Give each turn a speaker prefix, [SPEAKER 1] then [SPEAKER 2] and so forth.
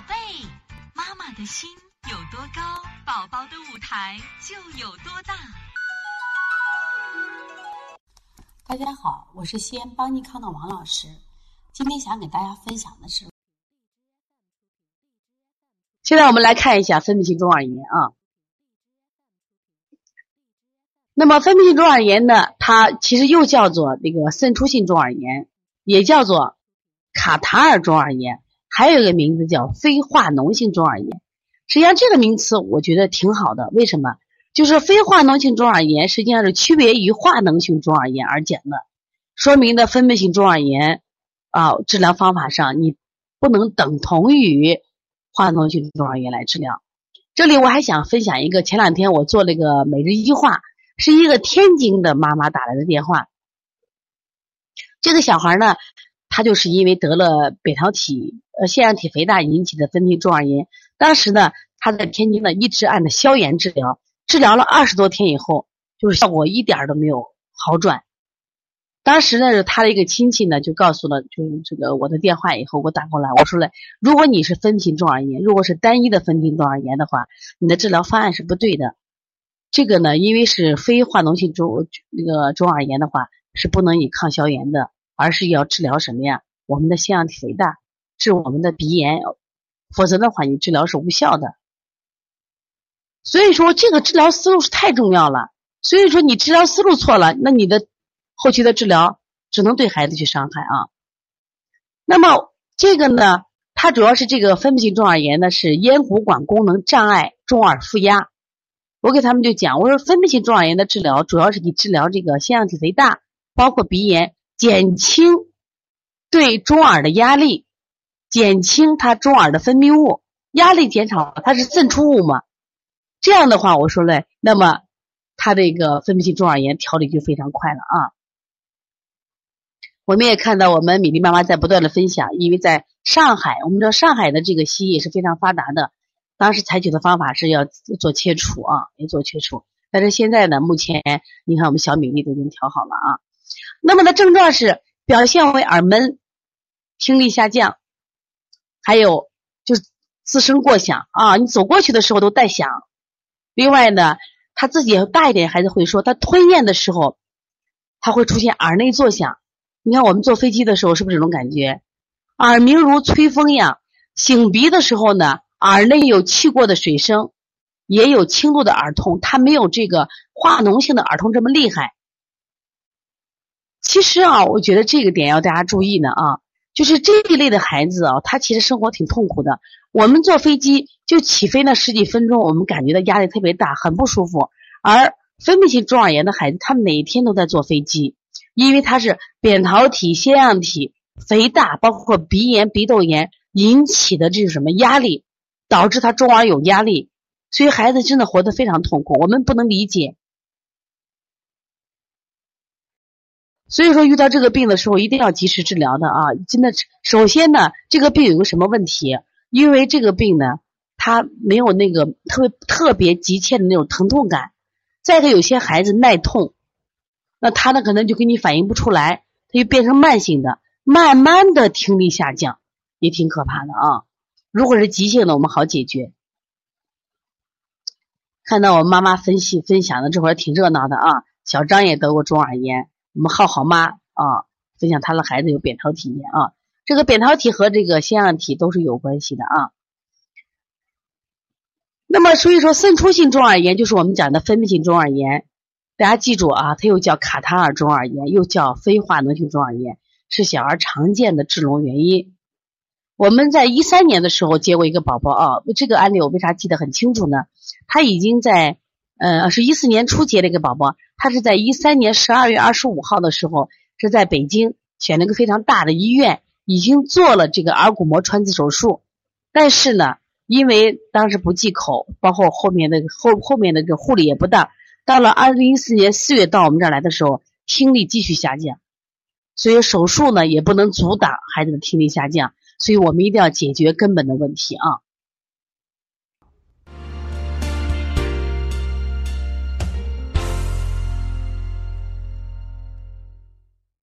[SPEAKER 1] 宝贝，妈妈的心有多高，宝宝的舞台就有多大。
[SPEAKER 2] 大家好，我是西安邦尼康的王老师。今天想给大家分享的是，
[SPEAKER 3] 现在我们来看一下分泌性中耳炎啊。那么分泌性中耳炎呢，它其实又叫做那个渗出性中耳炎，也叫做卡塔尔中耳炎，还有一个名字叫非化脓性中耳炎。实际上这个名词我觉得挺好的，为什么？就是非化脓性中耳炎实际上是区别于化脓性中耳炎而讲的，说明的分泌性中耳炎啊治疗方法上你不能等同于化脓性中耳炎来治疗。这里我还想分享一个，前两天我做那个每日一句话。是一个天津的妈妈打来的电话。这个小孩呢，他就是因为得了扁桃体呃腺样体肥大引起的分泌中耳炎。当时呢，他在天津呢一直按的消炎治疗，治疗了二十多天以后，就是效果一点都没有好转。当时呢，他的一个亲戚呢就告诉了，就是这个我的电话以后，我打过来，我说了，如果你是分型中耳炎，如果是单一的分型中耳炎的话，你的治疗方案是不对的。这个呢，因为是非化脓性中那个中耳炎的话，是不能以抗消炎的，而是要治疗什么呀？我们的腺样体肥大，治我们的鼻炎，否则的话，你治疗是无效的。所以说，这个治疗思路是太重要了。所以说，你治疗思路错了，那你的后期的治疗只能对孩子去伤害啊。那么这个呢，它主要是这个分泌性中耳炎呢，是咽鼓管功能障碍中耳负压。我给他们就讲，我说分泌性中耳炎的治疗主要是以治疗这个腺样体肥大，包括鼻炎，减轻对中耳的压力，减轻它中耳的分泌物，压力减少，它是渗出物嘛。这样的话，我说嘞，那么它这个分泌性中耳炎调理就非常快了啊。我们也看到我们米粒妈妈在不断的分享，因为在上海，我们知道上海的这个西医是非常发达的。当时采取的方法是要做切除啊，也做切除。但是现在呢，目前你看我们小米粒都已经调好了啊。那么的症状是表现为耳闷、听力下降，还有就是自声过响啊，你走过去的时候都带响。另外呢，他自己大一点孩子会说，他吞咽的时候，他会出现耳内作响。你看我们坐飞机的时候是不是这种感觉？耳鸣如吹风一样，擤鼻的时候呢？耳内有气过的水声，也有轻度的耳痛，他没有这个化脓性的耳痛这么厉害。其实啊，我觉得这个点要大家注意呢啊，就是这一类的孩子啊，他其实生活挺痛苦的。我们坐飞机就起飞那十几分钟，我们感觉到压力特别大，很不舒服。而分泌性中耳炎的孩子，他每天都在坐飞机，因为他是扁桃体腺样体肥大，包括鼻炎、鼻窦炎引起的这是什么压力？导致他中耳有压力，所以孩子真的活得非常痛苦。我们不能理解，所以说遇到这个病的时候一定要及时治疗的啊！真的，首先呢，这个病有个什么问题？因为这个病呢，他没有那个特别特别急切的那种疼痛感。再一个，有些孩子耐痛，那他呢可能就给你反应不出来，他就变成慢性的，慢慢的听力下降，也挺可怕的啊。如果是急性的，我们好解决。看到我妈妈分析分享的这会儿挺热闹的啊。小张也得过中耳炎，我们浩浩妈啊分享她的孩子有扁桃体炎啊。这个扁桃体和这个腺样体都是有关系的啊。那么所以说渗出性中耳炎就是我们讲的分泌性中耳炎，大家记住啊，它又叫卡塔尔中耳炎，又叫非化脓性中耳炎，是小儿常见的致聋原因。我们在一三年的时候接过一个宝宝啊，这个案例我为啥记得很清楚呢？他已经在，呃，是一四年初接了一个宝宝，他是在一三年十二月二十五号的时候是在北京选了个非常大的医院，已经做了这个耳骨膜穿刺手术，但是呢，因为当时不忌口，包括后面的后后面的这个护理也不当，到了二零一四年四月到我们这儿来的时候，听力继续下降，所以手术呢也不能阻挡孩子的听力下降。所以我们一定要解决根本的问题啊！